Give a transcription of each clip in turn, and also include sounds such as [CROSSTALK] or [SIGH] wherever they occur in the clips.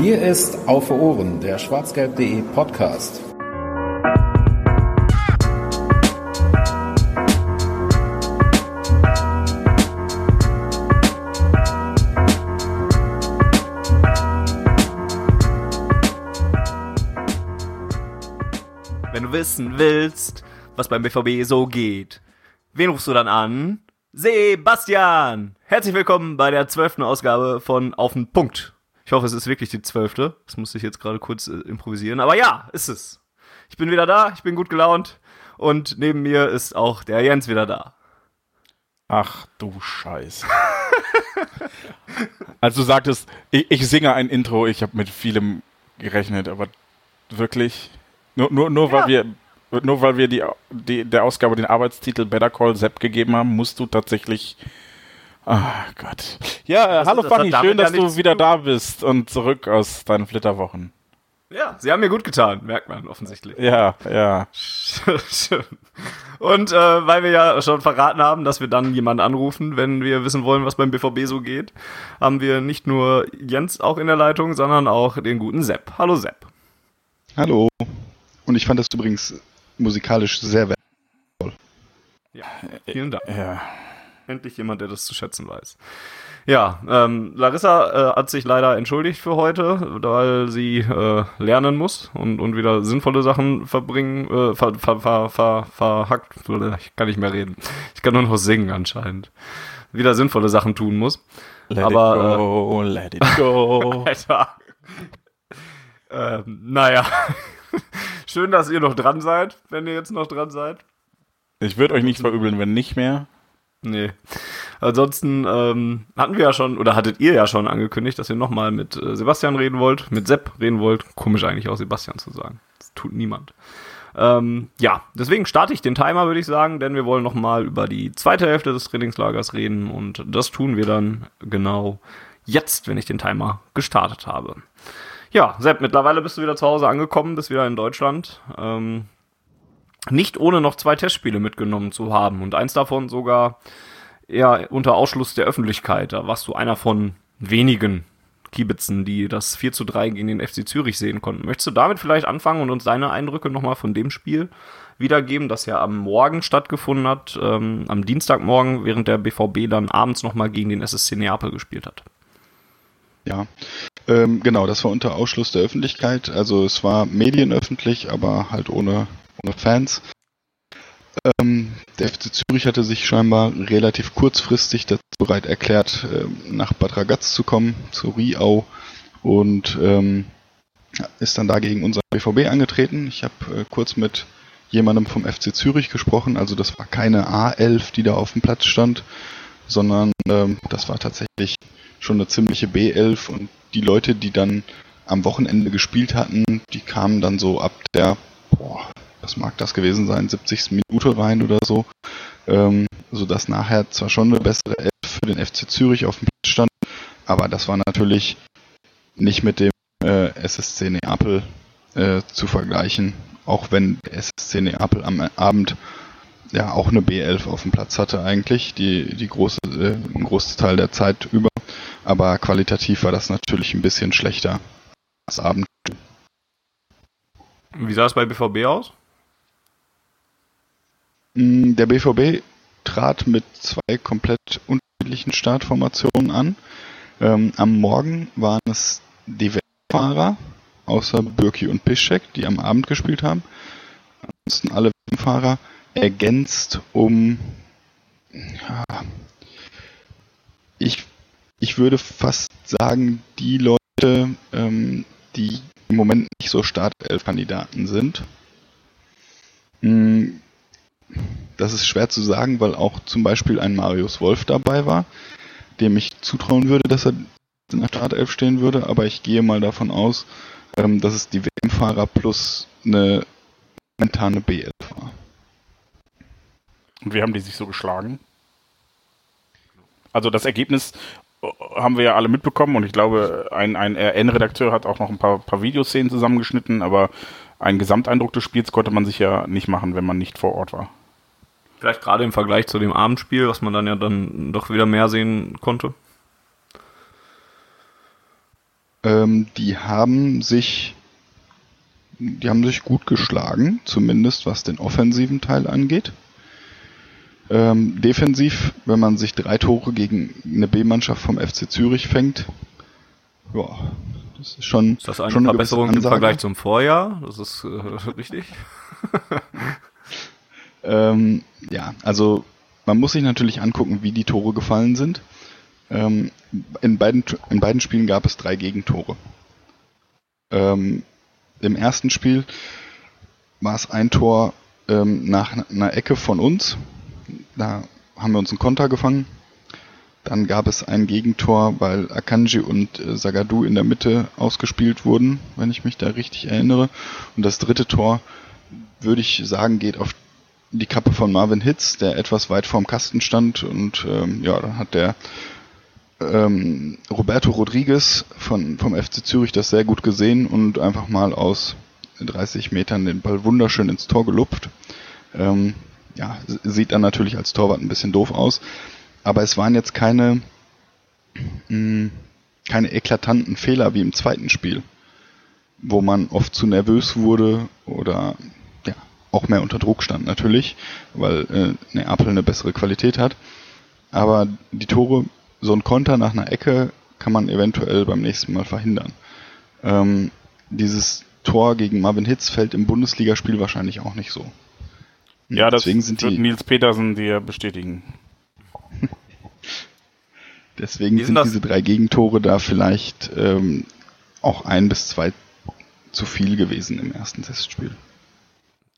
Hier ist Auf Ohren, der schwarzgelb.de Podcast. Wenn du wissen willst, was beim BVB so geht, wen rufst du dann an? Sebastian! Herzlich willkommen bei der zwölften Ausgabe von Auf den Punkt. Ich hoffe, es ist wirklich die zwölfte. Das musste ich jetzt gerade kurz äh, improvisieren. Aber ja, ist es. Ich bin wieder da, ich bin gut gelaunt. Und neben mir ist auch der Jens wieder da. Ach du Scheiße. [LAUGHS] Als du sagtest, ich, ich singe ein Intro, ich habe mit vielem gerechnet, aber wirklich, nur, nur, nur weil wir nur weil wir die, die, der Ausgabe den Arbeitstitel Better Call Sepp gegeben haben, musst du tatsächlich. Ah oh Gott. Ja, äh, hallo Fanny, schön, dass du wieder da bist und zurück aus deinen Flitterwochen. Ja, sie haben mir gut getan, merkt man offensichtlich. Ja, ja. Schön. [LAUGHS] Und äh, weil wir ja schon verraten haben, dass wir dann jemanden anrufen, wenn wir wissen wollen, was beim BVB so geht, haben wir nicht nur Jens auch in der Leitung, sondern auch den guten Sepp. Hallo Sepp. Hallo. Und ich fand das übrigens musikalisch sehr wertvoll. Ja, vielen Dank. Ja. Endlich jemand, der das zu schätzen weiß. Ja, ähm, Larissa äh, hat sich leider entschuldigt für heute, weil sie äh, lernen muss und, und wieder sinnvolle Sachen verbringen, äh, ver, ver, ver, ver, verhackt, ich kann nicht mehr reden. Ich kann nur noch singen anscheinend. Wieder sinnvolle Sachen tun muss. Let Aber, it go, let it go. [LAUGHS] Alter. ähm, naja. [LAUGHS] Schön, dass ihr noch dran seid, wenn ihr jetzt noch dran seid. Ich würde euch nichts verübeln, wenn nicht mehr. Nee. Ansonsten ähm, hatten wir ja schon, oder hattet ihr ja schon angekündigt, dass ihr nochmal mit äh, Sebastian reden wollt, mit Sepp reden wollt. Komisch eigentlich auch Sebastian zu sagen. Das tut niemand. Ähm, ja, deswegen starte ich den Timer, würde ich sagen, denn wir wollen nochmal über die zweite Hälfte des Trainingslagers reden und das tun wir dann genau jetzt, wenn ich den Timer gestartet habe. Ja, Sepp, mittlerweile bist du wieder zu Hause angekommen, bist wieder in Deutschland. Ähm, nicht ohne noch zwei Testspiele mitgenommen zu haben und eins davon sogar eher unter Ausschluss der Öffentlichkeit. Da warst du einer von wenigen Kiebitzen, die das 4 zu 3 gegen den FC Zürich sehen konnten. Möchtest du damit vielleicht anfangen und uns deine Eindrücke nochmal von dem Spiel wiedergeben, das ja am Morgen stattgefunden hat, ähm, am Dienstagmorgen, während der BVB dann abends nochmal gegen den SSC Neapel gespielt hat? Ja, ähm, genau, das war unter Ausschluss der Öffentlichkeit. Also es war medienöffentlich, aber halt ohne, ohne Fans. Ähm, der FC Zürich hatte sich scheinbar relativ kurzfristig dazu bereit erklärt, äh, nach Bad Ragaz zu kommen, zu Riau und ähm, ist dann dagegen unser BVB angetreten. Ich habe äh, kurz mit jemandem vom FC Zürich gesprochen, also das war keine A11, die da auf dem Platz stand, sondern ähm, das war tatsächlich schon eine ziemliche B11 und die Leute, die dann am Wochenende gespielt hatten, die kamen dann so ab der, boah, was mag das gewesen sein, 70. Minute rein oder so, ähm, sodass nachher zwar schon eine bessere Elf für den FC Zürich auf dem Platz stand, aber das war natürlich nicht mit dem äh, SSC Neapel äh, zu vergleichen, auch wenn SSC Neapel am Abend ja auch eine B11 auf dem Platz hatte eigentlich, die, die große, äh, einen Großteil der Zeit über. Aber qualitativ war das natürlich ein bisschen schlechter als Abend. Wie sah es bei BVB aus? Mm, Der BVB trat mit zwei komplett unterschiedlichen Startformationen an. Ähm, am Morgen waren es die Fahrer, außer Bürki und Piszczek, die am Abend gespielt haben. Ansonsten alle Fahrer ergänzt um ja, ich, ich würde fast sagen, die Leute, ähm, die im Moment nicht so Startelf-Kandidaten sind. Mm, Das ist schwer zu sagen, weil auch zum Beispiel ein Marius Wolf dabei war, dem ich zutrauen würde, dass er in der Startelf stehen würde, aber ich gehe mal davon aus, ähm, dass es die WM-Fahrer plus eine momentane B11 war. Und wie haben die sich so geschlagen? Also das Ergebnis äh, haben wir ja alle mitbekommen und ich glaube, ein, ein RN-Redakteur hat auch noch ein paar, paar Videoszenen zusammengeschnitten, aber einen Gesamteindruck des Spiels konnte man sich ja nicht machen, wenn man nicht vor Ort war. Vielleicht gerade im Vergleich zu dem Abendspiel, was man dann ja dann doch wieder mehr sehen konnte. Ähm, die haben sich, die haben sich gut geschlagen, zumindest was den offensiven Teil angeht. Ähm, defensiv, wenn man sich drei Tore gegen eine B-Mannschaft vom FC Zürich fängt, ja, das ist schon, Ist das eine schon Verbesserung im. Vergleich zum Vorjahr? Das ist äh, [LAUGHS] richtig. [LAUGHS] Ähm, ja, also man muss sich natürlich angucken, wie die Tore gefallen sind. Ähm, in, beiden, in beiden Spielen gab es drei Gegentore. Ähm, Im ersten Spiel war es ein Tor ähm, nach einer Ecke von uns. Da haben wir uns einen Konter gefangen. Dann gab es ein Gegentor, weil Akanji und äh, Sagadu in der Mitte ausgespielt wurden, wenn ich mich da richtig erinnere. Und das dritte Tor, würde ich sagen, geht auf die Kappe von Marvin Hitz, der etwas weit vorm Kasten stand und ähm, ja, dann hat der ähm, Roberto Rodriguez von, vom FC Zürich das sehr gut gesehen und einfach mal aus 30 Metern den Ball wunderschön ins Tor gelupft. Ähm, ja, sieht dann natürlich als Torwart ein bisschen doof aus, aber es waren jetzt keine, mh, keine eklatanten Fehler wie im zweiten Spiel, wo man oft zu nervös wurde oder auch mehr unter Druck stand natürlich, weil äh, Neapel eine bessere Qualität hat. Aber die Tore, so ein Konter nach einer Ecke kann man eventuell beim nächsten Mal verhindern. Ähm, dieses Tor gegen Marvin Hitz fällt im Bundesligaspiel wahrscheinlich auch nicht so. Ja, das deswegen sind wird die, Nils Petersen dir bestätigen. [LAUGHS] deswegen sind das- diese drei Gegentore da vielleicht ähm, auch ein bis zwei zu viel gewesen im ersten Testspiel.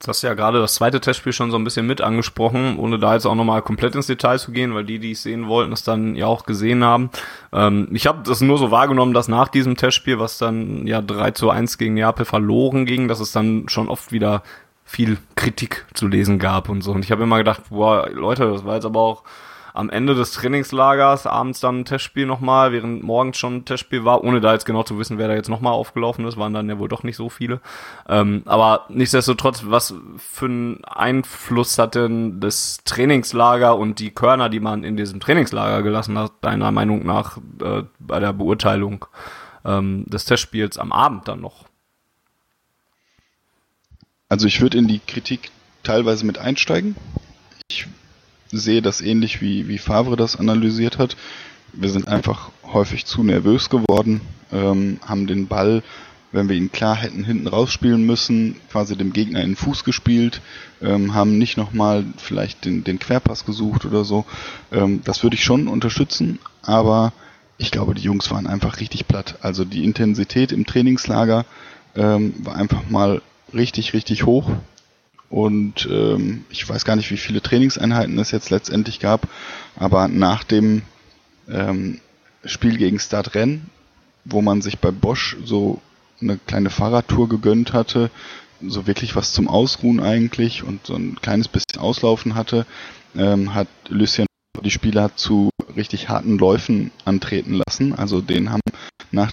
Du hast ja gerade das zweite Testspiel schon so ein bisschen mit angesprochen, ohne da jetzt auch nochmal komplett ins Detail zu gehen, weil die, die es sehen wollten, es dann ja auch gesehen haben. Ähm, ich habe das nur so wahrgenommen, dass nach diesem Testspiel, was dann ja 3 zu 1 gegen Neapel verloren ging, dass es dann schon oft wieder viel Kritik zu lesen gab und so. Und ich habe immer gedacht, boah, Leute, das war jetzt aber auch am Ende des Trainingslagers abends dann ein Testspiel nochmal, während morgens schon ein Testspiel war, ohne da jetzt genau zu wissen, wer da jetzt nochmal aufgelaufen ist, waren dann ja wohl doch nicht so viele. Ähm, aber nichtsdestotrotz, was für einen Einfluss hat denn das Trainingslager und die Körner, die man in diesem Trainingslager gelassen hat, deiner Meinung nach äh, bei der Beurteilung ähm, des Testspiels am Abend dann noch? Also ich würde in die Kritik teilweise mit einsteigen. Ich sehe das ähnlich wie, wie Favre das analysiert hat. Wir sind einfach häufig zu nervös geworden, ähm, haben den Ball, wenn wir ihn klar hätten hinten rausspielen müssen, quasi dem Gegner in den Fuß gespielt, ähm, haben nicht nochmal vielleicht den, den Querpass gesucht oder so. Ähm, das würde ich schon unterstützen, aber ich glaube, die Jungs waren einfach richtig platt. Also die Intensität im Trainingslager ähm, war einfach mal richtig, richtig hoch. Und ähm, ich weiß gar nicht, wie viele Trainingseinheiten es jetzt letztendlich gab, aber nach dem ähm, Spiel gegen Stade Rennes, wo man sich bei Bosch so eine kleine Fahrradtour gegönnt hatte, so wirklich was zum Ausruhen eigentlich und so ein kleines bisschen Auslaufen hatte, ähm, hat Lucien die Spieler zu richtig harten Läufen antreten lassen. Also denen haben nach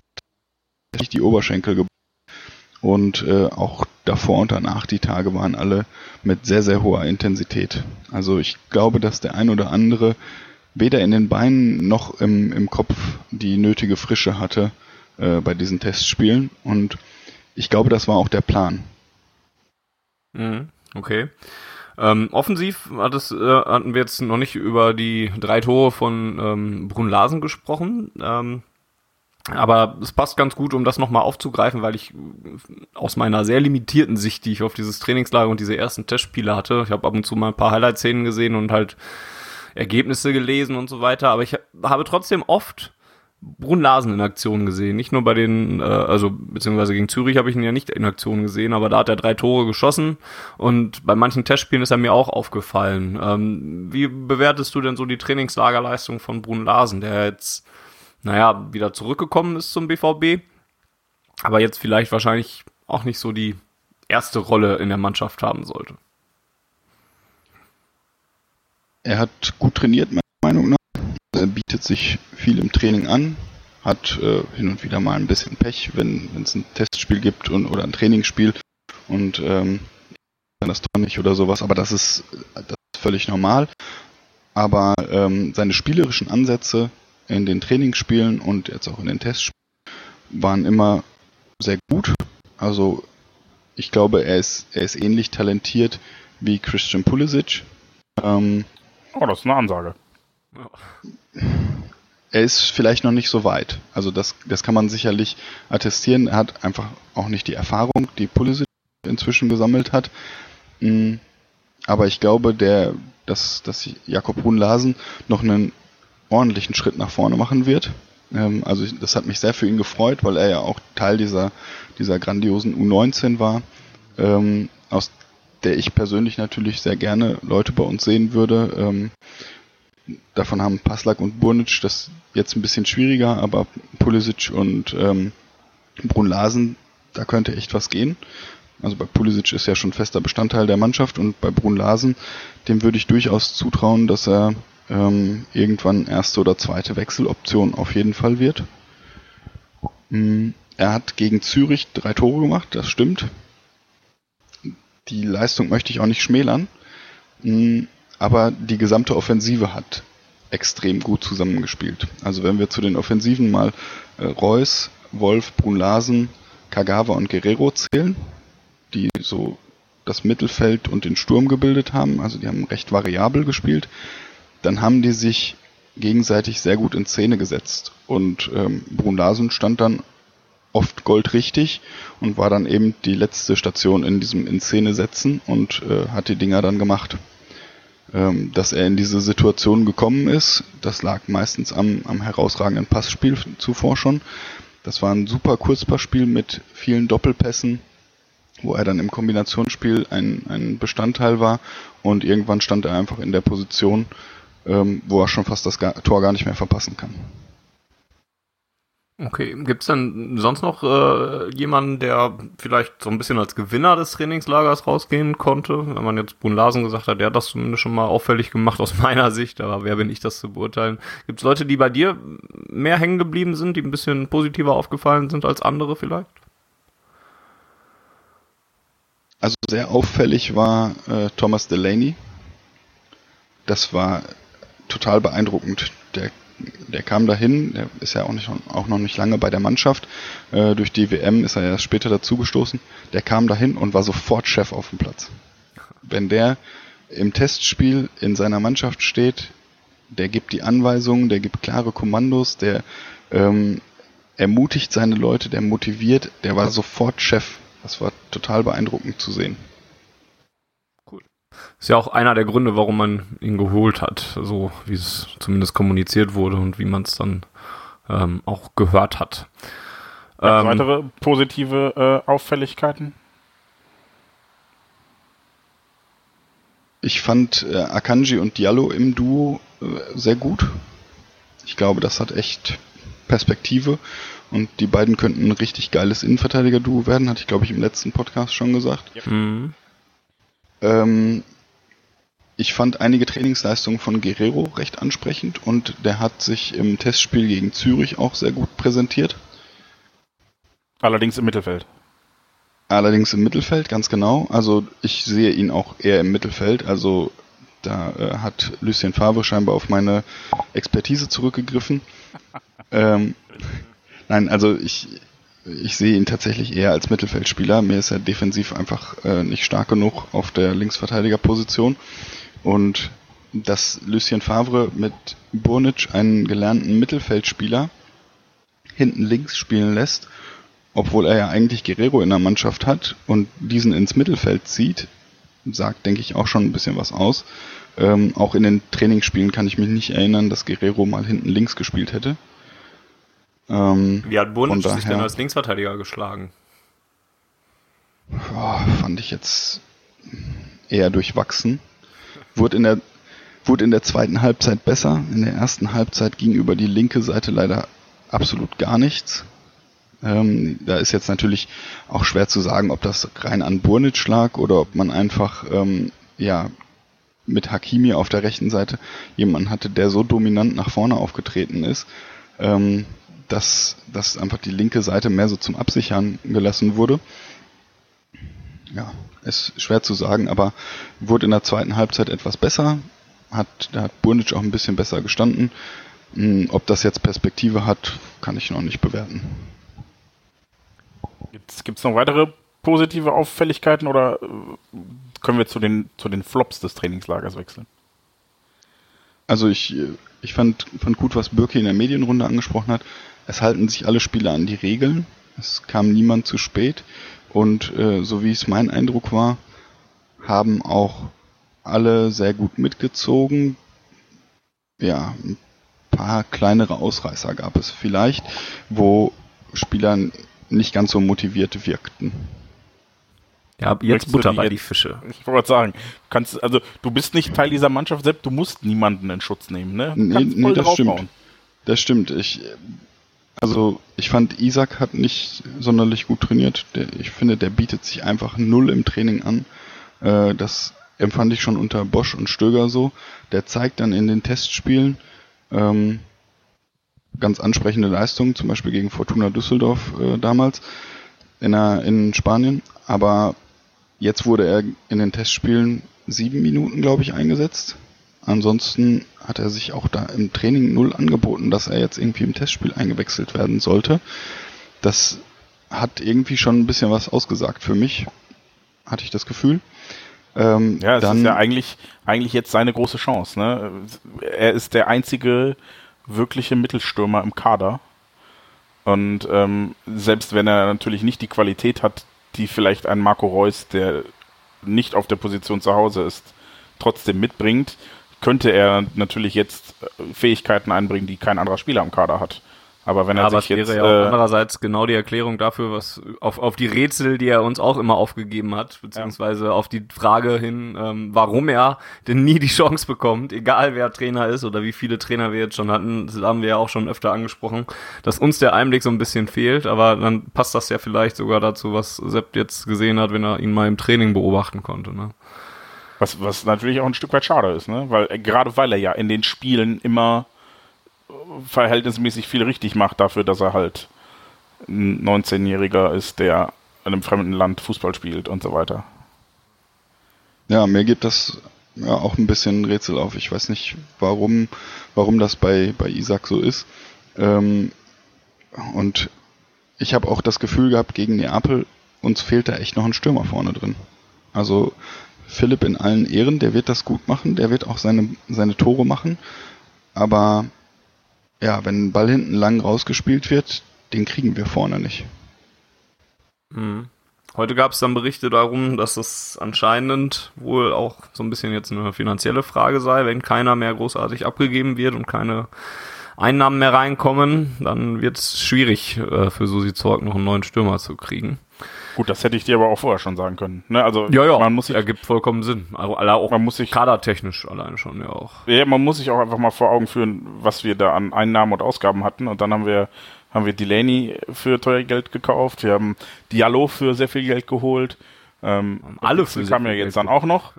die Oberschenkel gebrochen. Und äh, auch davor und danach die Tage waren alle mit sehr, sehr hoher Intensität. Also ich glaube, dass der ein oder andere weder in den Beinen noch im, im Kopf die nötige Frische hatte äh, bei diesen Testspielen. Und ich glaube, das war auch der Plan. Mhm, okay. Ähm, offensiv hat es, äh, hatten wir jetzt noch nicht über die drei Tore von ähm, Brun Larsen gesprochen. Ähm, aber es passt ganz gut, um das nochmal aufzugreifen, weil ich aus meiner sehr limitierten Sicht, die ich auf dieses Trainingslager und diese ersten Testspiele hatte, ich habe ab und zu mal ein paar Highlight-Szenen gesehen und halt Ergebnisse gelesen und so weiter, aber ich habe trotzdem oft Brun Larsen in Aktion gesehen. Nicht nur bei den, äh, also beziehungsweise gegen Zürich habe ich ihn ja nicht in Aktion gesehen, aber da hat er drei Tore geschossen und bei manchen Testspielen ist er mir auch aufgefallen. Ähm, wie bewertest du denn so die Trainingslagerleistung von Brun Larsen, der jetzt, naja, wieder zurückgekommen ist zum BVB, aber jetzt vielleicht wahrscheinlich auch nicht so die erste Rolle in der Mannschaft haben sollte? Er hat gut trainiert, meiner Meinung nach. Er bietet sich viel im Training an, hat äh, hin und wieder mal ein bisschen Pech, wenn es ein Testspiel gibt und, oder ein Trainingsspiel und ähm, dann das Tor nicht oder sowas, aber das ist, das ist völlig normal. Aber ähm, seine spielerischen Ansätze in den Trainingsspielen und jetzt auch in den Testspielen waren immer sehr gut. Also ich glaube, er ist, er ist ähnlich talentiert wie Christian Pulisic. Ähm, oh, das ist eine Ansage. Er ist vielleicht noch nicht so weit. Also das, das kann man sicherlich attestieren. Er hat einfach auch nicht die Erfahrung, die Pulisic inzwischen gesammelt hat. Mm, aber ich glaube, der, dass, dass Jakob Brun-Larsen noch einen ordentlichen Schritt nach vorne machen wird. Ähm, also das hat mich sehr für ihn gefreut, weil er ja auch Teil dieser, dieser grandiosen U19 war, ähm, aus der ich persönlich natürlich sehr gerne Leute bei uns sehen würde. Ähm, davon haben Paslak und Burnic das jetzt ein bisschen schwieriger, aber Pulisic und ähm, Brun Larsen, da könnte echt was gehen. Also bei Pulisic ist ja schon fester Bestandteil der Mannschaft und bei Brun Larsen, dem würde ich durchaus zutrauen, dass er ähm, irgendwann erste oder zweite Wechseloption auf jeden Fall wird. Mhm. Er hat gegen Zürich drei Tore gemacht, das stimmt. Die Leistung möchte ich auch nicht schmälern. Mhm. Aber die gesamte Offensive hat extrem gut zusammengespielt. Also wenn wir zu den Offensiven mal äh, Reus, Wolf, Brun Larsen, Kagawa und Guerrero zählen, die so das Mittelfeld und den Sturm gebildet haben, also die haben recht variabel gespielt, dann haben die sich gegenseitig sehr gut in Szene gesetzt. Und ähm, Brun Larsen stand dann oft goldrichtig und war dann eben die letzte Station in diesem in Szene setzen und äh, hat die Dinger dann gemacht. Ähm, dass er in diese Situation gekommen ist, das lag meistens am, am herausragenden Passspiel zuvor schon. Das war ein super Kurzpassspiel mit vielen Doppelpässen, wo er dann im Kombinationsspiel ein, ein Bestandteil war und irgendwann stand er einfach in der Position, ähm, wo er schon fast das Tor gar nicht mehr verpassen kann. Okay, gibt es denn sonst noch äh, jemanden, der vielleicht so ein bisschen als Gewinner des Trainingslagers rausgehen konnte? Wenn man jetzt Brun Larsen gesagt hat, der hat das zumindest schon mal auffällig gemacht aus [LAUGHS] meiner Sicht, aber wer bin ich, das zu beurteilen? Gibt es Leute, die bei dir mehr hängen geblieben sind, die ein bisschen positiver aufgefallen sind als andere vielleicht? Also sehr auffällig war äh, Thomas Delaney. Das war total beeindruckend. Der der kam dahin, der ist ja auch, nicht, auch noch nicht lange bei der Mannschaft. Äh, durch die WM ist er erst später dazugestoßen. Der kam dahin und war sofort Chef auf dem Platz. Wenn der im Testspiel in seiner Mannschaft steht, der gibt die Anweisungen, der gibt klare Kommandos, der ähm, ermutigt seine Leute, der motiviert, der war sofort Chef. Das war total beeindruckend zu sehen. Ist ja auch einer der Gründe, warum man ihn geholt hat, so wie es zumindest kommuniziert wurde und wie man es dann ähm, auch gehört hat. Ähm, weitere positive äh, Auffälligkeiten? Ich fand äh, Akanji und Diallo im Duo äh, sehr gut. Ich glaube, das hat echt Perspektive und die beiden könnten ein richtig geiles Innenverteidiger-Duo werden, hatte ich glaube ich im letzten Podcast schon gesagt. Mhm. Ähm, ich fand einige Trainingsleistungen von Guerrero recht ansprechend und der hat sich im Testspiel gegen Zürich auch sehr gut präsentiert. Allerdings im Mittelfeld. Allerdings im Mittelfeld, ganz genau. Also ich sehe ihn auch eher im Mittelfeld. Also da äh, hat Lucien Favre scheinbar auf meine Expertise zurückgegriffen. [LAUGHS] ähm, nein, also ich, ich sehe ihn tatsächlich eher als Mittelfeldspieler. Mir ist er defensiv einfach äh, nicht stark genug auf der Linksverteidigerposition. Und dass Lucien Favre mit Burnic einen gelernten Mittelfeldspieler hinten links spielen lässt, obwohl er ja eigentlich Guerrero in der Mannschaft hat und diesen ins Mittelfeld zieht, sagt, denke ich, auch schon ein bisschen was aus. Ähm, auch in den Trainingsspielen kann ich mich nicht erinnern, dass Guerrero mal hinten links gespielt hätte. Ähm, Wie hat Bunic sich denn als Linksverteidiger geschlagen? Oh, fand ich jetzt eher durchwachsen. Wurde in der wurde in der zweiten Halbzeit besser. In der ersten Halbzeit ging über die linke Seite leider absolut gar nichts. Ähm, da ist jetzt natürlich auch schwer zu sagen, ob das rein an Burnic lag oder ob man einfach ähm, ja mit Hakimi auf der rechten Seite jemanden hatte, der so dominant nach vorne aufgetreten ist, ähm, dass, dass einfach die linke Seite mehr so zum Absichern gelassen wurde. Ja, ist schwer zu sagen, aber wurde in der zweiten Halbzeit etwas besser. Hat, da hat Burnic auch ein bisschen besser gestanden. Hm, ob das jetzt Perspektive hat, kann ich noch nicht bewerten. Gibt es noch weitere positive Auffälligkeiten oder äh, können wir zu den, zu den Flops des Trainingslagers wechseln? Also ich, ich fand, fand gut, was Birke in der Medienrunde angesprochen hat. Es halten sich alle Spieler an die Regeln. Es kam niemand zu spät. Und äh, so wie es mein Eindruck war, haben auch alle sehr gut mitgezogen. Ja, ein paar kleinere Ausreißer gab es vielleicht, wo Spieler nicht ganz so motiviert wirkten. Ja, jetzt Butter bei die Fische. [LAUGHS] Ich wollte sagen, kannst, also du bist nicht Teil dieser Mannschaft, Sepp, du musst niemanden in Schutz nehmen, ne? Du nee, nee das stimmt. Das stimmt. Ich, also ich fand, Isaac hat nicht sonderlich gut trainiert. Der, ich finde, der bietet sich einfach null im Training an. Äh, das empfand ich schon unter Bosch und Stöger so. Der zeigt dann in den Testspielen ähm, ganz ansprechende Leistungen, zum Beispiel gegen Fortuna Düsseldorf äh, damals in, der, in Spanien. Aber Jetzt wurde er in den Testspielen sieben Minuten, glaube ich, eingesetzt. Ansonsten hat er sich auch da im Training null angeboten, dass er jetzt irgendwie im Testspiel eingewechselt werden sollte. Das hat irgendwie schon ein bisschen was ausgesagt für mich, hatte ich das Gefühl. Ähm, ja, es dann, ist ja eigentlich, eigentlich jetzt seine große Chance. Ne? Er ist der einzige wirkliche Mittelstürmer im Kader. Und ähm, selbst wenn er natürlich nicht die Qualität hat, die vielleicht ein Marco Reus, der nicht auf der Position zu Hause ist, trotzdem mitbringt, könnte er natürlich jetzt äh, Fähigkeiten einbringen, die kein anderer Spieler im Kader hat. Aber wenn er Aber sich jetzt. wäre ja äh, andererseits genau die Erklärung dafür, was auf, auf die Rätsel, die er uns auch immer aufgegeben hat, beziehungsweise ja. auf die Frage hin, ähm, warum er denn nie die Chance bekommt, egal wer Trainer ist oder wie viele Trainer wir jetzt schon hatten, das haben wir ja auch schon öfter angesprochen, dass uns der Einblick so ein bisschen fehlt, aber dann passt das ja vielleicht sogar dazu, was Sepp jetzt gesehen hat, wenn er ihn mal im Training beobachten konnte. Ne? Was, was natürlich auch ein Stück weit schade ist, ne? Weil gerade weil er ja in den Spielen immer verhältnismäßig viel richtig macht dafür, dass er halt ein 19-Jähriger ist, der in einem fremden Land Fußball spielt und so weiter. Ja, mir gibt das ja auch ein bisschen Rätsel auf. Ich weiß nicht, warum, warum das bei, bei Isaac so ist. Ähm, und ich habe auch das Gefühl gehabt, gegen Neapel, uns fehlt da echt noch ein Stürmer vorne drin. Also Philipp in allen Ehren, der wird das gut machen, der wird auch seine, seine Tore machen. Aber ja, wenn ein Ball hinten lang rausgespielt wird, den kriegen wir vorne nicht. Mhm. Heute gab es dann Berichte darum, dass es anscheinend wohl auch so ein bisschen jetzt eine finanzielle Frage sei, wenn keiner mehr großartig abgegeben wird und keine Einnahmen mehr reinkommen, dann wird es schwierig äh, für Susi Zorg noch einen neuen Stürmer zu kriegen. Gut, das hätte ich dir aber auch vorher schon sagen können. Ne? Also ja, ja, man muss sich, ergibt vollkommen Sinn. Also auch man muss sich kadertechnisch alleine schon ja auch. Ja, man muss sich auch einfach mal vor Augen führen, was wir da an Einnahmen und Ausgaben hatten. Und dann haben wir haben wir Delaney für teuer Geld gekauft. Wir haben Diallo für sehr viel Geld geholt. Ähm, Alle für kam ja jetzt Geld dann auch noch.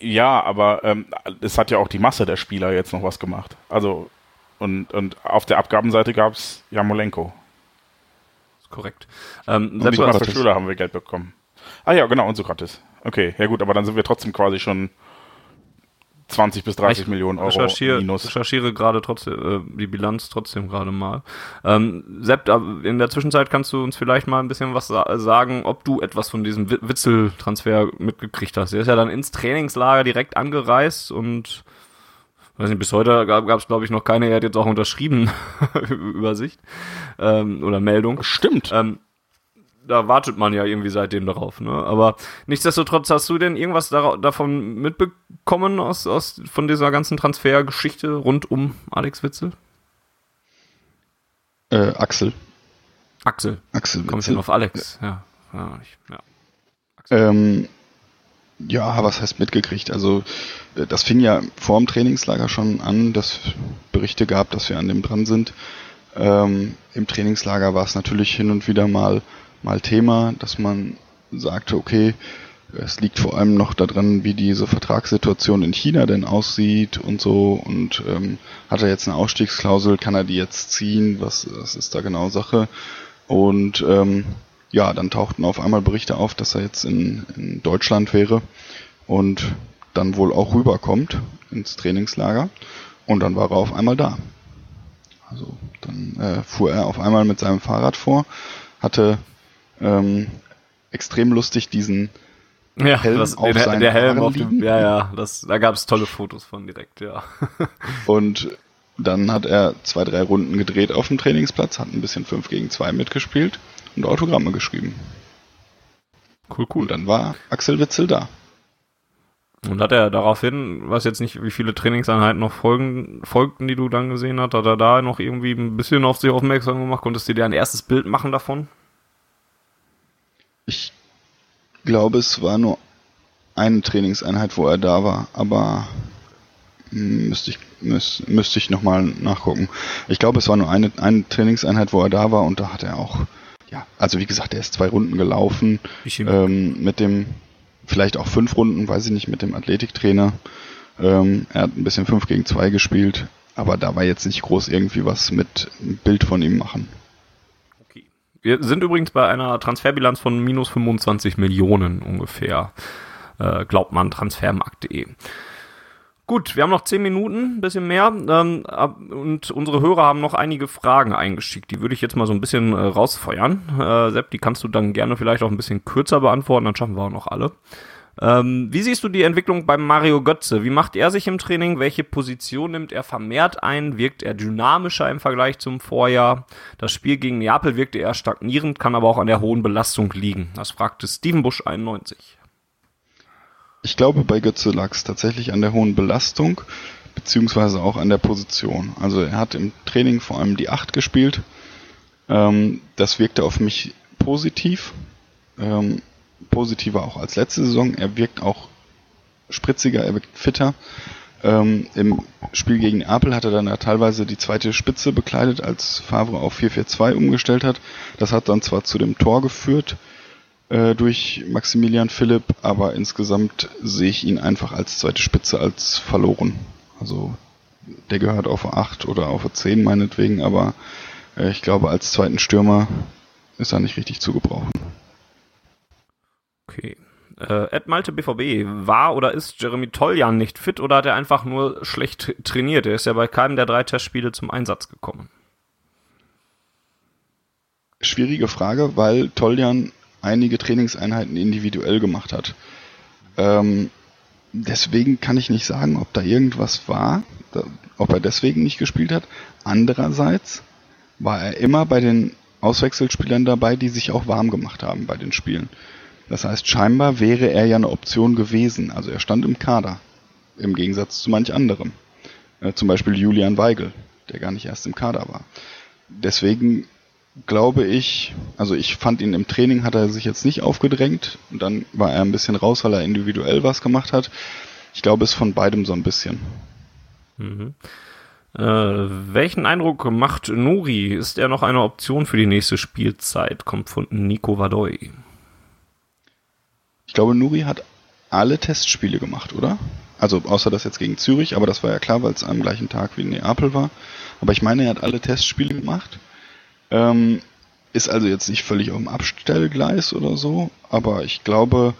Ja, aber ähm, es hat ja auch die Masse der Spieler jetzt noch was gemacht. Also und, und auf der Abgabenseite gab es Jamolenko korrekt. Ähm, selbst als Verschüler haben wir Geld bekommen. Ah ja, genau, und Sokrates. Okay, ja gut, aber dann sind wir trotzdem quasi schon 20 bis 30 ich Millionen Euro recherchiere, minus. recherchiere gerade trotzdem äh, die Bilanz trotzdem gerade mal. Ähm, Sepp, in der Zwischenzeit kannst du uns vielleicht mal ein bisschen was sa sagen, ob du etwas von diesem Witzel-Transfer mitgekriegt hast. Der ist ja dann ins Trainingslager direkt angereist und weiß nicht, bis heute gab es, glaube ich, noch keine, er hat jetzt auch unterschrieben, [LAUGHS] Übersicht ähm, oder Meldung. Stimmt. Ähm, da wartet man ja irgendwie seitdem darauf. Ne? Aber nichtsdestotrotz, hast du denn irgendwas davon mitbekommen aus, aus von dieser ganzen Transfergeschichte rund um Alex Witzel? Äh, Axel. Axel. Axel Witzel. Kommst du auf Alex? Ja. Ja, ich, ja. Ähm, ja, was heißt mitgekriegt? Also äh, das fing ja vor dem Trainingslager schon an, dass Berichte gab, dass wir an dem dran sind. Ähm, Im Trainingslager war es natürlich hin und wieder mal, mal Thema, dass man sagte, okay, es liegt vor allem noch daran, wie diese Vertragssituation in China denn aussieht und so. Und ähm, hat er jetzt eine Ausstiegsklausel, kann er die jetzt ziehen? Was, was ist da genau Sache? Und ähm, ja, dann tauchten auf einmal Berichte auf, dass er jetzt in, in Deutschland wäre und dann wohl auch rüberkommt ins Trainingslager. Und dann war er auf einmal da. Also dann äh, fuhr er auf einmal mit seinem Fahrrad vor, hatte Ähm, extrem lustig, diesen Ja, Helm das, auf der, der Helm Haaren auf dem, liegen. ja, ja, das, da gab es tolle Fotos von direkt, ja. [LAUGHS] Und dann hat er zwei, drei Runden gedreht auf dem Trainingsplatz, hat ein bisschen 5 gegen 2 mitgespielt und Autogramme geschrieben. Cool, Und dann war Axel Witzel da. Und hat er daraufhin, weiß jetzt nicht, wie viele Trainingseinheiten noch folgen, folgten, die du dann gesehen hast, hat er da noch irgendwie ein bisschen auf sich aufmerksam gemacht? Konntest du dir ein erstes Bild machen davon? Ich glaube, es war nur eine Trainingseinheit, wo er da war, aber hm, müsste ich, müß, müsste ich nochmal nachgucken. Ich glaube, es war nur eine, eine Trainingseinheit, wo er da war und da hat er auch, ja, also wie gesagt, er ist zwei Runden gelaufen, ähm, mit dem, vielleicht auch fünf Runden, weiß ich nicht, mit dem Athletiktrainer. Ähm, er hat ein bisschen 5 gegen 2 gespielt, aber da war jetzt nicht groß irgendwie was mit Bild von ihm machen. Okay. Wir sind übrigens bei einer Transferbilanz von minus 25 Millionen ungefähr. Äh, glaubt man transfermarkt.de. Gut, wir haben noch 10 Minuten, ein bisschen mehr. Ähm, und unsere Hörer haben noch einige Fragen eingeschickt. Die würde ich jetzt mal so ein bisschen äh, rausfeuern. Äh, Sepp, die kannst du dann gerne vielleicht auch ein bisschen kürzer beantworten, dann schaffen wir auch noch alle. Ähm, wie siehst du die Entwicklung beim Mario Götze? Wie macht er sich im Training? Welche Position nimmt er vermehrt ein? Wirkt er dynamischer im Vergleich zum Vorjahr? Das Spiel gegen Neapel wirkte eher stagnierend, kann aber auch an der hohen Belastung liegen. Das fragte Steven Busch 91. Ich glaube, bei Götze lag es tatsächlich an der hohen Belastung, beziehungsweise auch an der Position. Also er hat im Training vor allem die 8 gespielt. Ähm, das wirkte auf mich positiv. Ähm, positiver auch als letzte Saison. Er wirkt auch spritziger, er wirkt fitter. Ähm, Im Spiel gegen Neapel hat er dann ja teilweise die zweite Spitze bekleidet, als Favre auf 4-4-2 umgestellt hat. Das hat dann zwar zu dem Tor geführt, äh, durch Maximilian Philipp, aber insgesamt sehe ich ihn einfach als zweite Spitze als verloren. Also der gehört auf eine 8 oder auf eine 10 meinetwegen, aber äh, ich glaube als zweiten Stürmer ist er nicht richtig zu gebrauchen. Okay. Äh, Ed Malte BVB, war oder ist Jeremy Toljan nicht fit oder hat er einfach nur schlecht trainiert? Er ist ja bei keinem der drei Testspiele zum Einsatz gekommen. Schwierige Frage, weil Toljan einige Trainingseinheiten individuell gemacht hat. Ähm, deswegen kann ich nicht sagen, ob da irgendwas war, da, ob er deswegen nicht gespielt hat. Andererseits war er immer bei den Auswechselspielern dabei, die sich auch warm gemacht haben bei den Spielen. Das heißt, scheinbar wäre er ja eine Option gewesen. Also er stand im Kader, im Gegensatz zu manch anderem. Äh, zum Beispiel Julian Weigel, der gar nicht erst im Kader war. Deswegen glaube ich, also ich fand ihn im Training hat er sich jetzt nicht aufgedrängt und dann war er ein bisschen raus, weil er individuell was gemacht hat. Ich glaube, es ist von beidem so ein bisschen. Mhm. Äh, welchen Eindruck macht Nuri? Ist er noch eine Option für die nächste Spielzeit? Kommt von Nico Vadoy. Ich glaube, Nuri hat alle Testspiele gemacht, oder? Also außer das jetzt gegen Zürich, aber das war ja klar, weil es am gleichen Tag wie in Neapel war. Aber ich meine, er hat alle Testspiele gemacht. Ähm, ist also jetzt nicht völlig auf dem Abstellgleis oder so, aber ich glaube,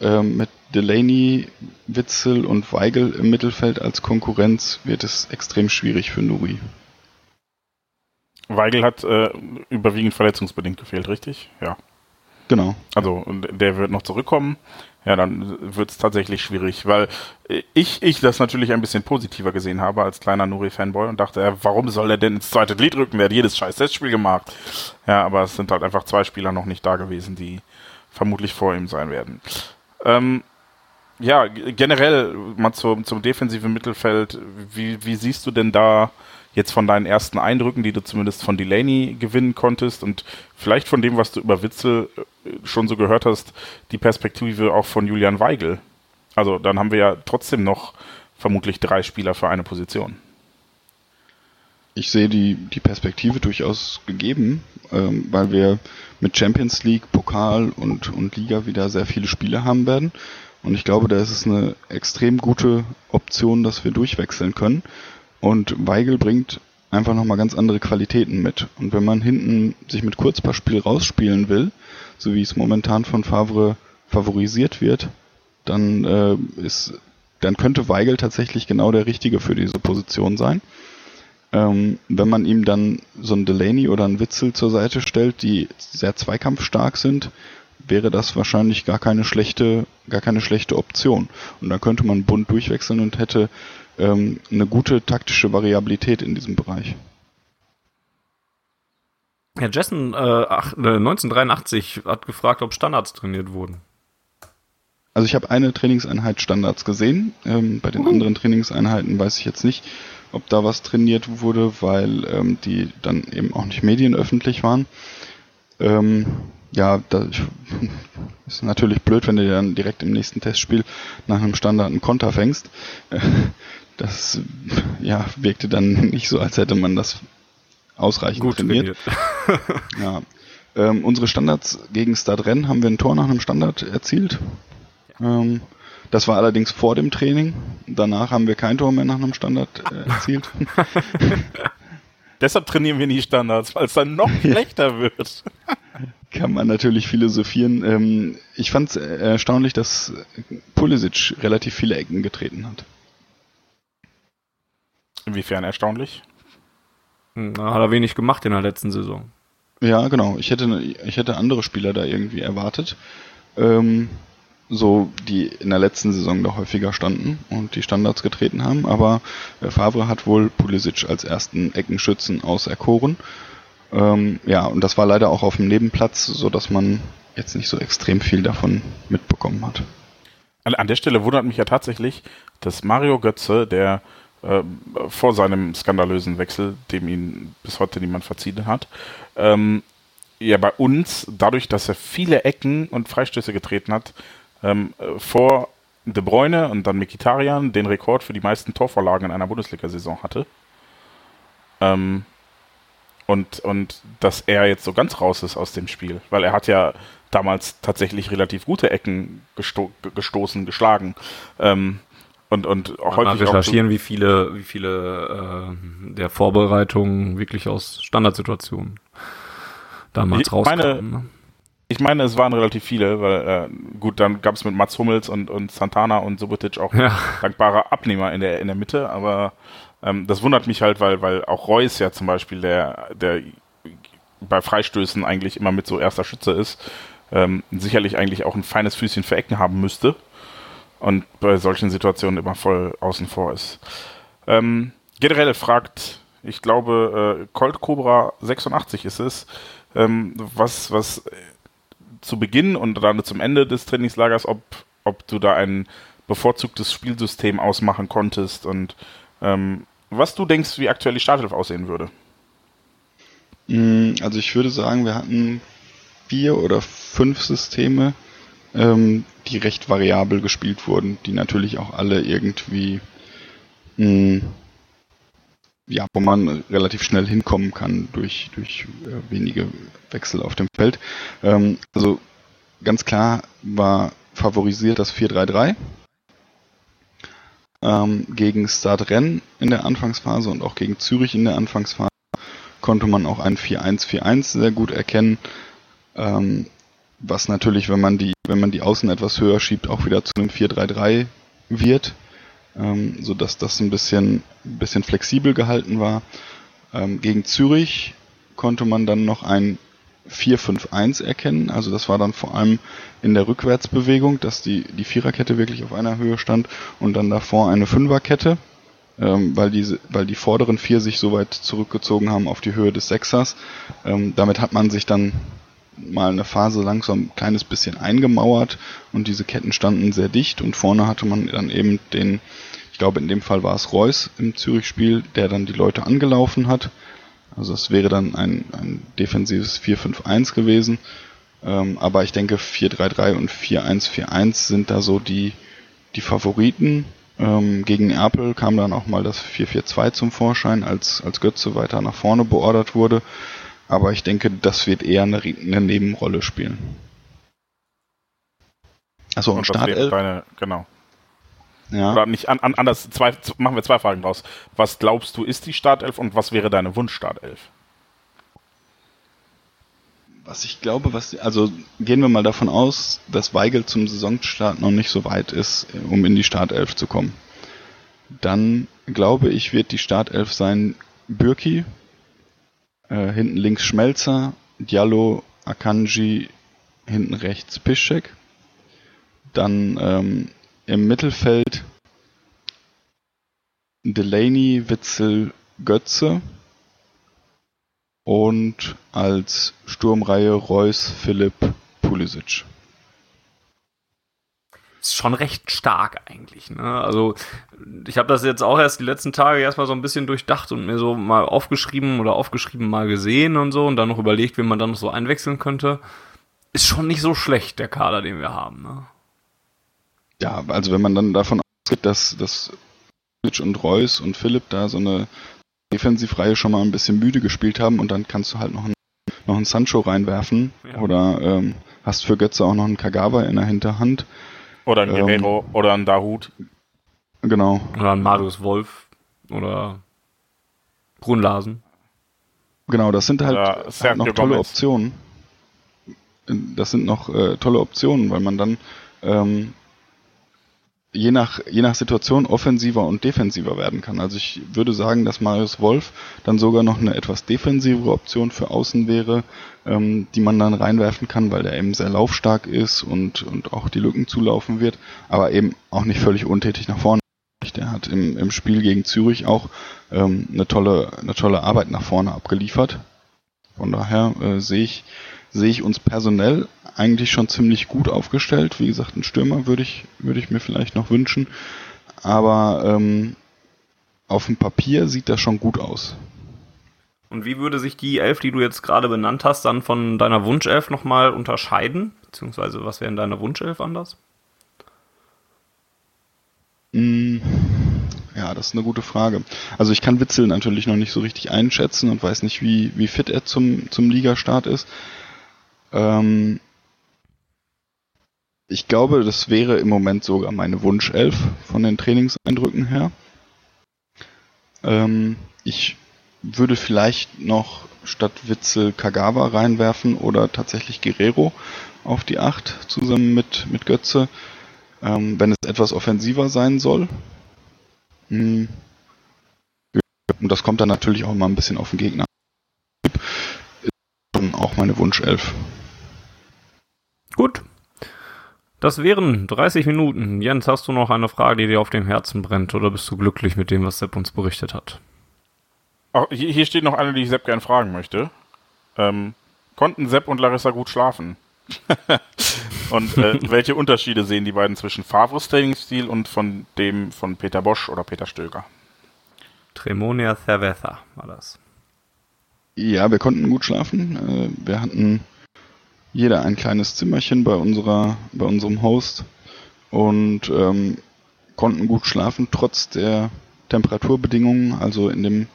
ähm, mit Delaney, Witzel und Weigel im Mittelfeld als Konkurrenz wird es extrem schwierig für Nuri. Weigel hat äh, überwiegend verletzungsbedingt gefehlt, richtig? Ja. Genau. Also der wird noch zurückkommen. Ja, dann wird es tatsächlich schwierig, weil ich, ich das natürlich ein bisschen positiver gesehen habe als kleiner Nuri-Fanboy und dachte, ja, warum soll er denn ins zweite Glied rücken? Der hat jedes scheiß Testspiel gemacht. Ja, aber es sind halt einfach zwei Spieler noch nicht da gewesen, die vermutlich vor ihm sein werden. Ähm, ja, generell mal zum, zum defensiven Mittelfeld, wie, wie siehst du denn da jetzt von deinen ersten Eindrücken, die du zumindest von Delaney gewinnen konntest und vielleicht von dem, was du über Witzel äh, schon so gehört hast, die Perspektive auch von Julian Weigel? Also dann haben wir ja trotzdem noch vermutlich drei Spieler für eine Position. ich sehe die, die Perspektive durchaus gegeben, ähm, weil wir mit Champions League, Pokal und, und Liga wieder sehr viele Spiele haben werden. Und ich glaube, da ist es eine extrem gute Option, dass wir durchwechseln können. Und Weigel bringt einfach nochmal ganz andere Qualitäten mit. Und wenn man hinten sich mit Kurzpassspiel rausspielen will, so wie es momentan von Favre favorisiert wird, dann äh, ist, dann könnte Weigel tatsächlich genau der Richtige für diese Position sein. Ähm, wenn man ihm dann so ein Delaney oder ein Witzel zur Seite stellt, die sehr zweikampfstark sind, wäre das wahrscheinlich gar keine schlechte, gar keine schlechte Option. Und dann könnte man bunt durchwechseln und hätte ähm, eine gute taktische Variabilität in diesem Bereich. Herr Jessen, äh, ach, 1983 hat gefragt, ob Standards trainiert wurden. Also ich habe eine Trainingseinheit Standards gesehen. Ähm, bei den uh. anderen Trainingseinheiten weiß ich jetzt nicht, ob da was trainiert wurde, weil ähm, die dann eben auch nicht medienöffentlich waren. Ähm, ja, das [LAUGHS] ist natürlich blöd, wenn du dann direkt im nächsten Testspiel nach einem Standard einen Konter fängst. [LAUGHS] Das ja, wirkte dann nicht so, als hätte man das ausreichend Gut trainiert. trainiert. [LAUGHS] ja. Ähm, unsere Standards gegen Stadrennen haben wir ein Tor nach einem Standard erzielt. Ähm, das war allerdings vor dem Training. Danach haben wir kein Tor mehr nach einem Standard äh, [LAUGHS] erzielt. [LAUGHS] Deshalb trainieren wir nie Standards, weil es dann noch schlechter wird. Kann man natürlich philosophieren. Ähm, ich fand es erstaunlich, dass Pulisic relativ viele Ecken getreten hat. Inwiefern erstaunlich? Na, hat er wenig gemacht in der letzten Saison. Ja, genau. Ich hätte, ich hätte andere Spieler da irgendwie erwartet. Ähm, so, die in der letzten Saison da häufiger standen und die Standards getreten haben. Aber äh, Favre hat wohl Pulisic als ersten Eckenschützen auserkoren. Ähm, ja, und das war leider auch auf dem Nebenplatz, so dass man jetzt nicht so extrem viel davon mitbekommen hat. An der Stelle wundert mich ja tatsächlich, dass Mario Götze, der äh, vor seinem skandalösen Wechsel, dem ihn bis heute niemand verziehen hat, ähm, ja bei uns, dadurch, dass er viele Ecken und Freistöße getreten hat, ähm, vor De Bruyne und dann Mikitarian den Rekord für die meisten Torvorlagen in einer Bundesliga-Saison hatte. Ähm, und, und dass er jetzt so ganz raus ist aus dem Spiel, weil er hat ja damals tatsächlich relativ gute Ecken gesto gestoßen, geschlagen. Ähm, und, und auch häufig mal recherchieren, auch so wie viele, wie viele äh, der Vorbereitungen wirklich aus Standardsituationen damals rauskamen. Ne? Ich meine, es waren relativ viele, weil äh, gut, dann gab es mit Mats Hummels und, und Santana und Subotic auch ja. dankbare Abnehmer in der in der Mitte, aber ähm, das wundert mich halt, weil weil auch Reus ja zum Beispiel der der bei Freistößen eigentlich immer mit so erster Schütze ist, ähm, sicherlich eigentlich auch ein feines Füßchen für Ecken haben müsste und bei solchen Situationen immer voll außen vor ist. Ähm, generell fragt, ich glaube, äh, Colt Cobra 86 ist es, ähm, was was zu Beginn und dann zum Ende des Trainingslagers, ob, ob du da ein bevorzugtes Spielsystem ausmachen konntest und ähm, was du denkst, wie aktuell die Startelf aussehen würde. Mm, also ich würde sagen, wir hatten vier oder fünf Systeme, ähm, die recht variabel gespielt wurden, die natürlich auch alle irgendwie mh, mm, ja, wo man relativ schnell hinkommen kann durch, durch äh, wenige Wechsel auf dem Feld. Ähm, also ganz klar war favorisiert das 4-3-3 ähm, gegen Start Rennes in der Anfangsphase und auch gegen Zürich in der Anfangsphase konnte man auch ein 4-1-4-1 sehr gut erkennen. Ähm, was natürlich, wenn man die, wenn man die Außen etwas höher schiebt, auch wieder zu einem 4-3-3 wird ähm, so dass das ein bisschen, ein bisschen flexibel gehalten war. Ähm, gegen Zürich konnte man dann noch ein 4-5-1 erkennen. Also das war dann vor allem in der Rückwärtsbewegung, dass die, die Viererkette wirklich auf einer Höhe stand und dann davor eine Fünferkette, ähm, weil, diese, weil die vorderen vier sich so weit zurückgezogen haben auf die Höhe des Sechsers. Ähm, damit hat man sich dann mal eine Phase langsam ein kleines bisschen eingemauert und diese Ketten standen sehr dicht und vorne hatte man dann eben den ich glaube, in dem Fall war es Reus im Zürich-Spiel, der dann die Leute angelaufen hat. Also es wäre dann ein, ein defensives 4-5-1 gewesen. Ähm, aber ich denke 4-3-3 und 4-1-4-1 sind da so die, die Favoriten. Ähm, gegen Erpel kam dann auch mal das 4-4-2 zum Vorschein, als, als Götze weiter nach vorne beordert wurde. Aber ich denke, das wird eher eine, eine Nebenrolle spielen. Achso, und, und Startelf. Deine, genau. Ja. Oder nicht an, an, anders, zwei, machen wir zwei Fragen draus. Was glaubst du, ist die Startelf und was wäre deine Wunsch-Startelf? Was ich glaube, was, also gehen wir mal davon aus, dass Weigel zum Saisonstart noch nicht so weit ist, um in die Startelf zu kommen. Dann glaube ich, wird die Startelf sein Bürki, Äh, hinten links Schmelzer, Diallo, Akanji, hinten rechts Piszczek. Dann ähm, im Mittelfeld Delaney, Witzel, Götze. Und als Sturmreihe Reus, Philipp, Pulisic. Ist schon recht stark eigentlich. Ne? Also ich habe das jetzt auch erst die letzten Tage erstmal so ein bisschen durchdacht und mir so mal aufgeschrieben oder aufgeschrieben mal gesehen und so und dann noch überlegt, wie man dann noch so einwechseln könnte. Ist schon nicht so schlecht, der Kader, den wir haben. Ne? Ja, also wenn man dann davon ausgeht, dass, dass und Reus und Philipp da so eine Defensivreihe schon mal ein bisschen müde gespielt haben und dann kannst du halt noch einen, noch einen Sancho reinwerfen ja. oder ähm, hast für Götze auch noch einen Kagawa in der Hinterhand. Oder ein Guerrero ähm, oder ein Dahut. Genau. Oder ein Marius Wolf oder Brunlasen. Genau, das sind halt, halt noch tolle Gomez. Optionen. Das sind noch äh, tolle Optionen, weil man dann ähm, je nach, je nach Situation offensiver und defensiver werden kann. Also ich würde sagen, dass Marius Wolf dann sogar noch eine etwas defensivere Option für außen wäre, ähm, die man dann reinwerfen kann, weil der eben sehr laufstark ist und, und auch die Lücken zulaufen wird, aber eben auch nicht völlig untätig nach vorne. Der hat im, im Spiel gegen Zürich auch ähm, eine tolle, eine tolle Arbeit nach vorne abgeliefert. Von daher äh, sehe ich, sehe ich uns personell eigentlich schon ziemlich gut aufgestellt. Wie gesagt, einen Stürmer würde ich, würde ich mir vielleicht noch wünschen. Aber ähm, auf dem Papier sieht das schon gut aus. Und wie würde sich die Elf, die du jetzt gerade benannt hast, dann von deiner Wunschelf nochmal unterscheiden? Beziehungsweise was wäre in deiner Wunschelf anders? Mm, ja, das ist eine gute Frage. Also ich kann Witzel natürlich noch nicht so richtig einschätzen und weiß nicht, wie, wie fit er zum, zum Ligastart ist. Ähm, ich glaube, das wäre im Moment sogar meine Wunschelf von den Trainingseindrücken her. Ähm, ich würde vielleicht noch statt Witzel Kagawa reinwerfen oder tatsächlich Guerrero auf die 8 zusammen mit, mit Götze, ähm, wenn es etwas offensiver sein soll. Hm. Und das kommt dann natürlich auch mal ein bisschen auf den Gegner. Ist auch meine Wunschelf. Gut. Das wären 30 Minuten. Jens, hast du noch eine Frage, die dir auf dem Herzen brennt, oder bist du glücklich mit dem, was Sepp uns berichtet hat? Ach, hier steht noch eine, die ich Sepp gern fragen möchte. Ähm, konnten Sepp und Larissa gut schlafen? [LAUGHS] und äh, [LAUGHS] welche Unterschiede sehen die beiden zwischen Favres Trainingsstil und von dem von Peter Bosch oder Peter Stöger? Tremonia Cerveza war das. Ja, wir konnten gut schlafen. Äh, wir hatten jeder ein kleines Zimmerchen bei unserer, bei unserem Host und ähm, konnten gut schlafen trotz der Temperaturbedingungen. Also in dem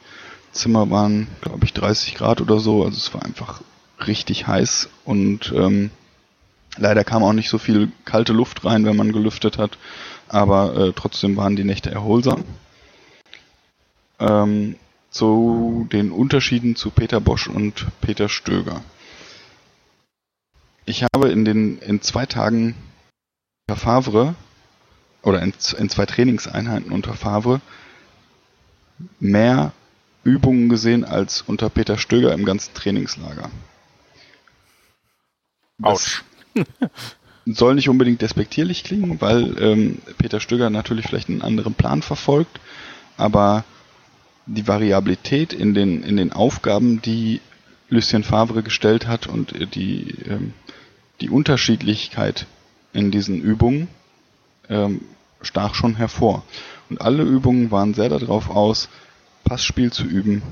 Zimmer waren, glaube ich, 30 Grad oder so. Also es war einfach richtig heiß und ähm, leider kam auch nicht so viel kalte Luft rein, wenn man gelüftet hat. Aber äh, trotzdem waren die Nächte erholsam. Ähm, zu den Unterschieden zu Peter Bosch und Peter Stöger. Ich habe in den in zwei Tagen unter Favre oder in, in zwei Trainingseinheiten unter Favre mehr Übungen gesehen als unter Peter Stöger im ganzen Trainingslager. Autsch. [LAUGHS] soll nicht unbedingt despektierlich klingen, weil ähm, Peter Stöger natürlich vielleicht einen anderen Plan verfolgt, aber die Variabilität in den, in den Aufgaben, die Lucien Favre gestellt hat und die, ähm, die Unterschiedlichkeit in diesen Übungen ähm, stach schon hervor. Und alle Übungen waren sehr darauf aus, Passspiel zu üben,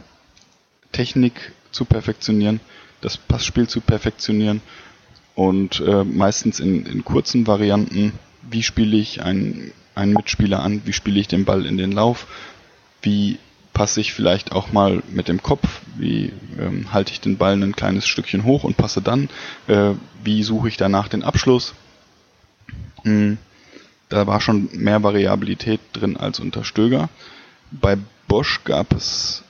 Technik zu perfektionieren, das Passspiel zu perfektionieren und äh, meistens in, in kurzen Varianten, wie spiele ich einen, einen Mitspieler an, wie spiele ich den Ball in den Lauf, wie passe ich vielleicht auch mal mit dem Kopf, wie ähm, halte ich den Ball ein kleines Stückchen hoch und passe dann, äh, wie suche ich danach den Abschluss. Hm, da war schon mehr Variabilität drin als unter Stöger. Bei Bosch gab es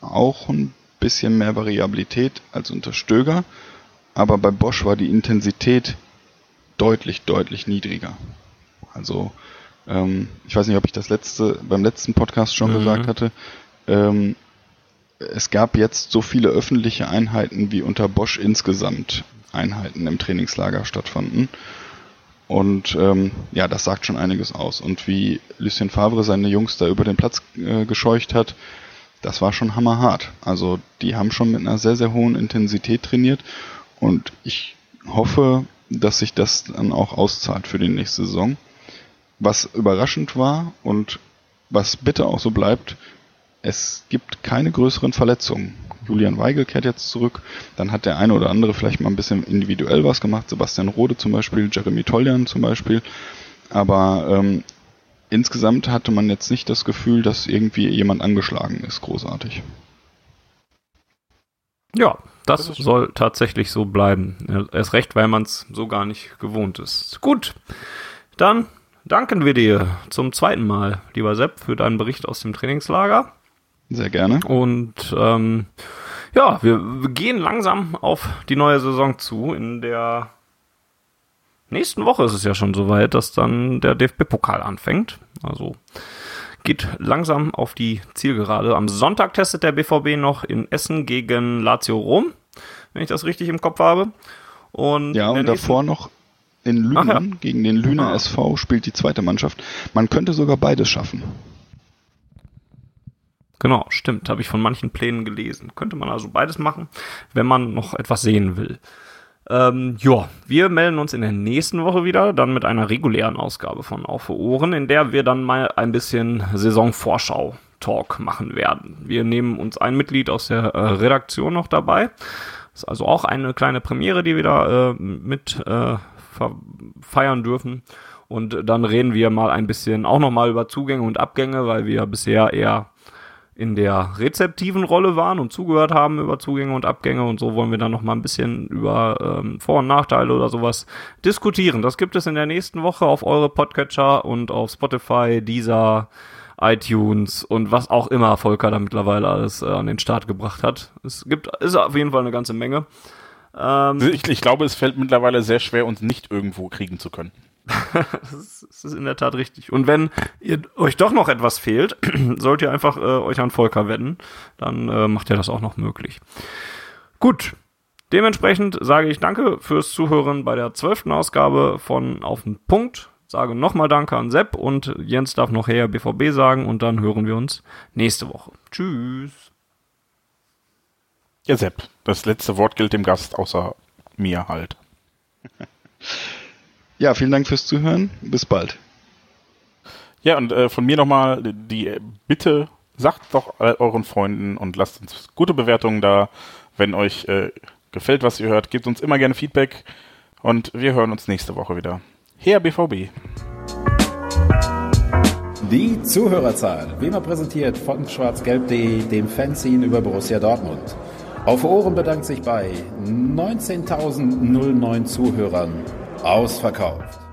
auch ein bisschen mehr Variabilität als unter Stöger, aber bei Bosch war die Intensität deutlich, deutlich niedriger. Also ähm, ich weiß nicht, ob ich das letzte beim letzten Podcast schon mhm. gesagt hatte. Ähm, es gab jetzt so viele öffentliche Einheiten wie unter Bosch insgesamt Einheiten im Trainingslager stattfanden. Und ähm, ja, das sagt schon einiges aus. Und wie Lucien Favre seine Jungs da über den Platz äh, gescheucht hat, das war schon hammerhart. Also die haben schon mit einer sehr, sehr hohen Intensität trainiert. Und ich hoffe, dass sich das dann auch auszahlt für die nächste Saison. Was überraschend war und was bitte auch so bleibt, es gibt keine größeren Verletzungen. Julian Weigel kehrt jetzt zurück. Dann hat der eine oder andere vielleicht mal ein bisschen individuell was gemacht. Sebastian Rode zum Beispiel, Jeremy Toljan zum Beispiel. Aber ähm, insgesamt hatte man jetzt nicht das Gefühl, dass irgendwie jemand angeschlagen ist, großartig. Ja, das, das soll tatsächlich so bleiben. Erst recht, weil man es so gar nicht gewohnt ist. Gut, dann danken wir dir zum zweiten Mal, lieber Sepp, für deinen Bericht aus dem Trainingslager. Sehr gerne. Und ähm, ja, wir, wir gehen langsam auf die neue Saison zu. In der nächsten Woche ist es ja schon soweit, dass dann der DFB-Pokal anfängt. Also geht langsam auf die Zielgerade. Am Sonntag testet der BVB noch in Essen gegen Lazio Rom, wenn ich das richtig im Kopf habe. Und ja, und davor noch in Lünen ja. gegen den Lüner. SV spielt die zweite Mannschaft. Man könnte sogar beides schaffen. Genau, stimmt. Habe ich von manchen Plänen gelesen. Könnte man also beides machen, wenn man noch etwas sehen will. Ähm, ja, wir melden uns in der nächsten Woche wieder, dann mit einer regulären Ausgabe von Auf für Ohren, in der wir dann mal ein bisschen Saisonvorschau-Talk machen werden. Wir nehmen uns ein Mitglied aus der äh, Redaktion noch dabei. Ist also auch eine kleine Premiere, die wir da äh, mit äh, feiern dürfen. Und dann reden wir mal ein bisschen auch nochmal über Zugänge und Abgänge, weil wir bisher eher in der rezeptiven Rolle waren und zugehört haben über Zugänge und Abgänge und so wollen wir dann noch mal ein bisschen über ähm, Vor- und Nachteile oder sowas diskutieren. Das gibt es in der nächsten Woche auf eure Podcatcher und auf Spotify, Deezer, iTunes und was auch immer Volker da mittlerweile alles äh, an den Start gebracht hat. Es gibt, ist auf jeden Fall eine ganze Menge. Ähm, ich, ich glaube, es fällt mittlerweile sehr schwer, uns nicht irgendwo kriegen zu können. [LAUGHS] das, ist, in der Tat richtig. Und wenn ihr, euch doch noch etwas fehlt, [CLEARS THROAT] sollt ihr einfach äh, euch an Volker wenden. Dann äh, macht ihr das auch noch möglich. Gut. Dementsprechend sage ich danke fürs Zuhören bei der zwölften Ausgabe von Auf den Punkt. Sage nochmal Danke an Sepp und Jens darf noch her BVB sagen und dann hören wir uns nächste Woche. Tschüss. Ja, Sepp, das letzte Wort gilt dem Gast, außer mir halt. [LAUGHS] Ja, vielen Dank fürs Zuhören. Bis bald. Ja, und äh, von mir nochmal die Bitte, sagt doch euren Freunden und lasst uns gute Bewertungen da. Wenn euch äh, gefällt, was ihr hört, gebt uns immer gerne Feedback und wir hören uns nächste Woche wieder. Her BVB. Die Zuhörerzahl, wie immer präsentiert von schwarzgelb.de, dem Fanzine über Borussia Dortmund. Auf Ohren bedankt sich bei 19.009 Zuhörern ausverkauft.